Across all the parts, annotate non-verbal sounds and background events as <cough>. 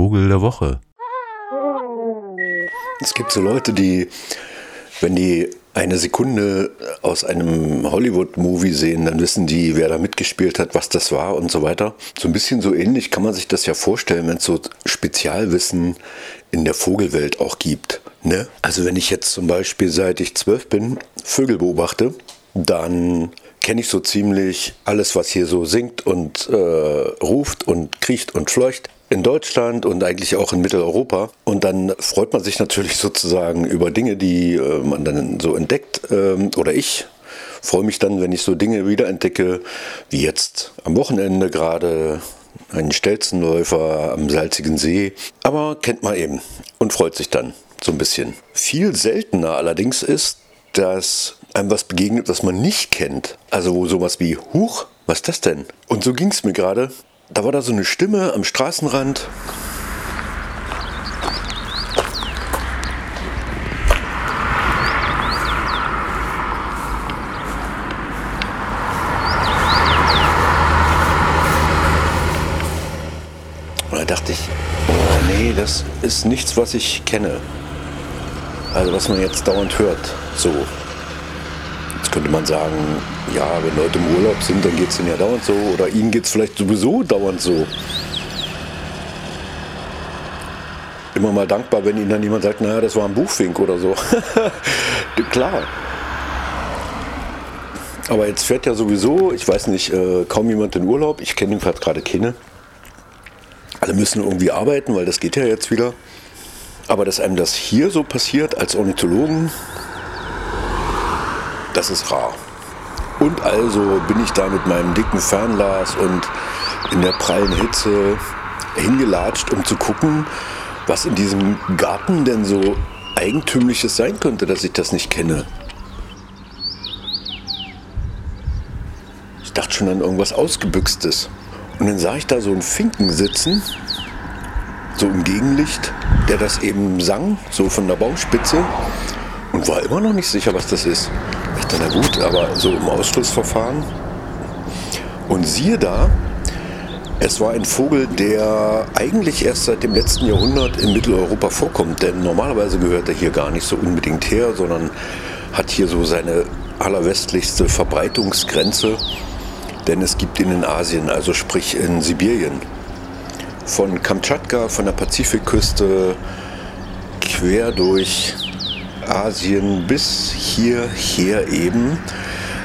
Vogel der Woche. Es gibt so Leute, die, wenn die eine Sekunde aus einem Hollywood-Movie sehen, dann wissen die, wer da mitgespielt hat, was das war und so weiter. So ein bisschen so ähnlich kann man sich das ja vorstellen, wenn es so Spezialwissen in der Vogelwelt auch gibt. Ne? Also wenn ich jetzt zum Beispiel seit ich zwölf bin Vögel beobachte, dann kenne ich so ziemlich alles, was hier so singt und äh, ruft und kriecht und fleucht in Deutschland und eigentlich auch in Mitteleuropa. Und dann freut man sich natürlich sozusagen über Dinge, die äh, man dann so entdeckt. Ähm, oder ich freue mich dann, wenn ich so Dinge wiederentdecke, wie jetzt am Wochenende gerade einen Stelzenläufer am salzigen See. Aber kennt man eben und freut sich dann so ein bisschen. Viel seltener allerdings ist, dass einem was begegnet, was man nicht kennt. Also wo sowas wie, Huch, was ist das denn? Und so ging es mir gerade. Da war da so eine Stimme am Straßenrand. Und da dachte ich, oh nee, das ist nichts, was ich kenne. Also was man jetzt dauernd hört. So, Jetzt könnte man sagen, ja, wenn Leute im Urlaub sind, dann geht es ihnen ja dauernd so. Oder ihnen geht es vielleicht sowieso dauernd so. Immer mal dankbar, wenn ihnen dann jemand sagt, naja, das war ein Buchfink oder so. <laughs> Klar. Aber jetzt fährt ja sowieso, ich weiß nicht, äh, kaum jemand in Urlaub. Ich kenne ihn gerade keine. Alle müssen irgendwie arbeiten, weil das geht ja jetzt wieder. Aber dass einem das hier so passiert als Ornithologen, das ist rar. Und also bin ich da mit meinem dicken Fernglas und in der prallen Hitze hingelatscht, um zu gucken, was in diesem Garten denn so eigentümliches sein könnte, dass ich das nicht kenne. Ich dachte schon an irgendwas Ausgebüxtes. Und dann sah ich da so einen Finken sitzen, so im Gegenlicht, der das eben sang, so von der Baumspitze. War immer noch nicht sicher, was das ist. Ich dachte, na gut, aber so im Ausschlussverfahren. Und siehe da, es war ein Vogel, der eigentlich erst seit dem letzten Jahrhundert in Mitteleuropa vorkommt. Denn normalerweise gehört er hier gar nicht so unbedingt her, sondern hat hier so seine allerwestlichste Verbreitungsgrenze. Denn es gibt ihn in Asien, also sprich in Sibirien. Von Kamtschatka, von der Pazifikküste, quer durch Asien bis hierher eben.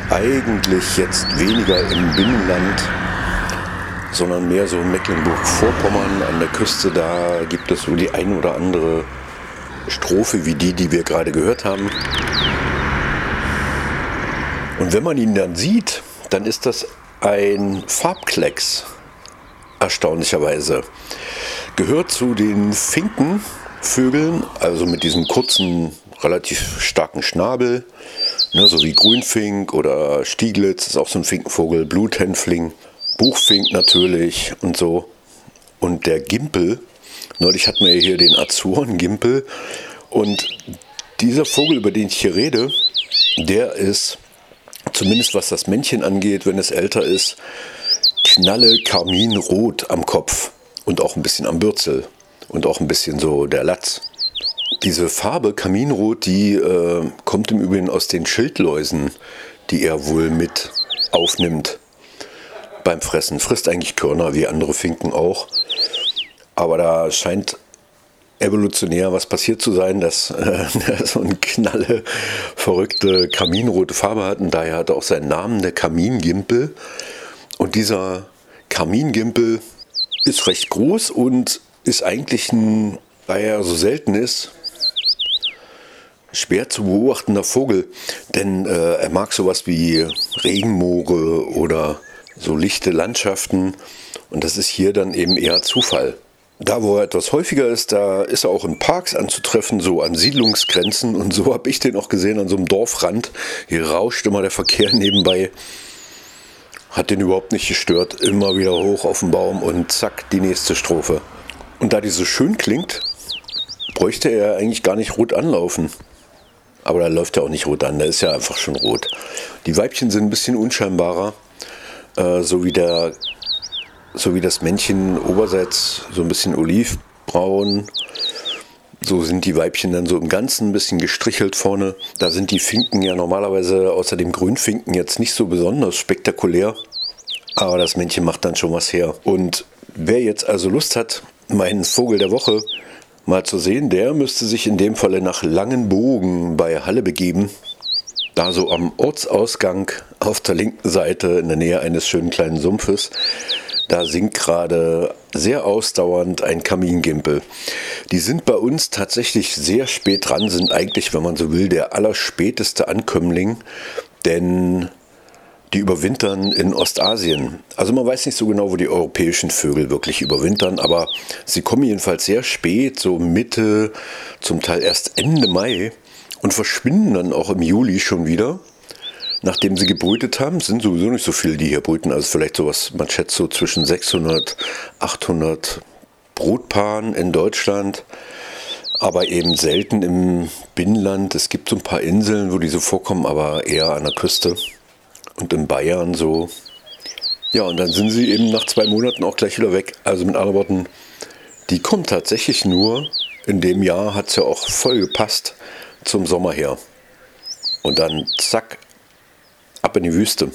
Eigentlich jetzt weniger im Binnenland, sondern mehr so Mecklenburg-Vorpommern an der Küste. Da gibt es so die ein oder andere Strophe wie die, die wir gerade gehört haben. Und wenn man ihn dann sieht, dann ist das ein Farbklecks, erstaunlicherweise. Gehört zu den Finkenvögeln, also mit diesem kurzen relativ starken Schnabel, ne, so wie Grünfink oder Stieglitz, ist auch so ein Finkenvogel, Bluthänfling, Buchfink natürlich und so. Und der Gimpel, neulich hatten wir hier den Azuren-Gimpel und dieser Vogel, über den ich hier rede, der ist, zumindest was das Männchen angeht, wenn es älter ist, knalle karminrot am Kopf und auch ein bisschen am Bürzel und auch ein bisschen so der Latz. Diese Farbe Kaminrot, die äh, kommt im Übrigen aus den Schildläusen, die er wohl mit aufnimmt beim Fressen. Frisst eigentlich Körner wie andere Finken auch. Aber da scheint evolutionär was passiert zu sein, dass äh, <laughs> so eine knalle, verrückte kaminrote Farbe hat und daher hat er auch seinen Namen, der Kamingimpel. Und dieser Kamingimpel ist recht groß und ist eigentlich ein, weil er so selten ist, schwer zu beobachtender Vogel, denn äh, er mag sowas wie Regenmoore oder so lichte Landschaften und das ist hier dann eben eher Zufall. Da, wo er etwas häufiger ist, da ist er auch in Parks anzutreffen, so an Siedlungsgrenzen und so habe ich den auch gesehen an so einem Dorfrand. Hier rauscht immer der Verkehr <laughs> nebenbei. Hat den überhaupt nicht gestört. Immer wieder hoch auf den Baum und zack, die nächste Strophe. Und da die so schön klingt, bräuchte er eigentlich gar nicht rot anlaufen. Aber da läuft er auch nicht rot an, der ist ja einfach schon rot. Die Weibchen sind ein bisschen unscheinbarer, äh, so, wie der, so wie das Männchen oberseits so ein bisschen olivbraun braun. So sind die Weibchen dann so im Ganzen ein bisschen gestrichelt vorne. Da sind die Finken ja normalerweise außer dem Grünfinken jetzt nicht so besonders spektakulär. Aber das Männchen macht dann schon was her. Und wer jetzt also Lust hat, meinen Vogel der Woche mal zu sehen, der müsste sich in dem Falle nach Langenbogen bei Halle begeben. Da so am Ortsausgang auf der linken Seite in der Nähe eines schönen kleinen Sumpfes. Da singt gerade sehr ausdauernd ein Kamingimpel. Die sind bei uns tatsächlich sehr spät dran, sind eigentlich, wenn man so will, der allerspäteste Ankömmling, denn die überwintern in Ostasien. Also man weiß nicht so genau, wo die europäischen Vögel wirklich überwintern, aber sie kommen jedenfalls sehr spät, so Mitte, zum Teil erst Ende Mai und verschwinden dann auch im Juli schon wieder nachdem sie gebrütet haben, sind sowieso nicht so viele, die hier brüten. Also vielleicht sowas, man schätzt so zwischen 600, 800 Brutpaaren in Deutschland, aber eben selten im Binnenland. Es gibt so ein paar Inseln, wo die so vorkommen, aber eher an der Küste und in Bayern so. Ja, und dann sind sie eben nach zwei Monaten auch gleich wieder weg. Also mit anderen Worten, die kommt tatsächlich nur, in dem Jahr hat es ja auch voll gepasst zum Sommer her. Und dann zack, ab in die Wüste.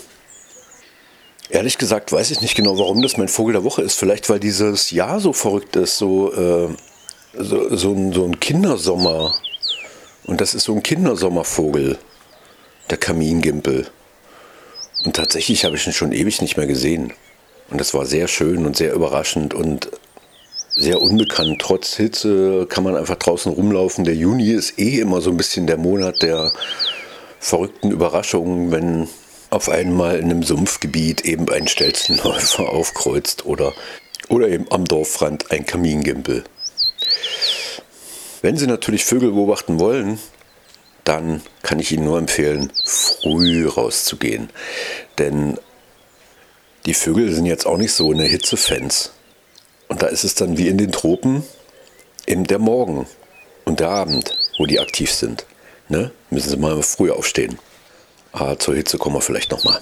Ehrlich gesagt weiß ich nicht genau, warum das mein Vogel der Woche ist. Vielleicht, weil dieses Jahr so verrückt ist, so, äh, so, so, ein, so ein Kindersommer. Und das ist so ein Kindersommervogel, der Kamingimpel. Und tatsächlich habe ich ihn schon ewig nicht mehr gesehen. Und das war sehr schön und sehr überraschend und sehr unbekannt. Trotz Hitze kann man einfach draußen rumlaufen. Der Juni ist eh immer so ein bisschen der Monat der verrückten Überraschungen, wenn auf einmal in einem Sumpfgebiet eben ein Stelzenläufer <laughs> aufkreuzt oder, oder eben am Dorfrand ein Kamingimpel. Wenn Sie natürlich Vögel beobachten wollen, dann kann ich Ihnen nur empfehlen, früh rauszugehen. Denn die Vögel sind jetzt auch nicht so eine Hitzefans. Und da ist es dann wie in den Tropen eben der Morgen und der Abend, wo die aktiv sind. Ne? Müssen Sie mal früh aufstehen. Ah, zur Hitze kommen wir vielleicht nochmal.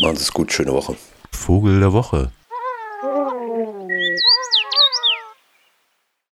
Machen Sie es gut, schöne Woche. Vogel der Woche.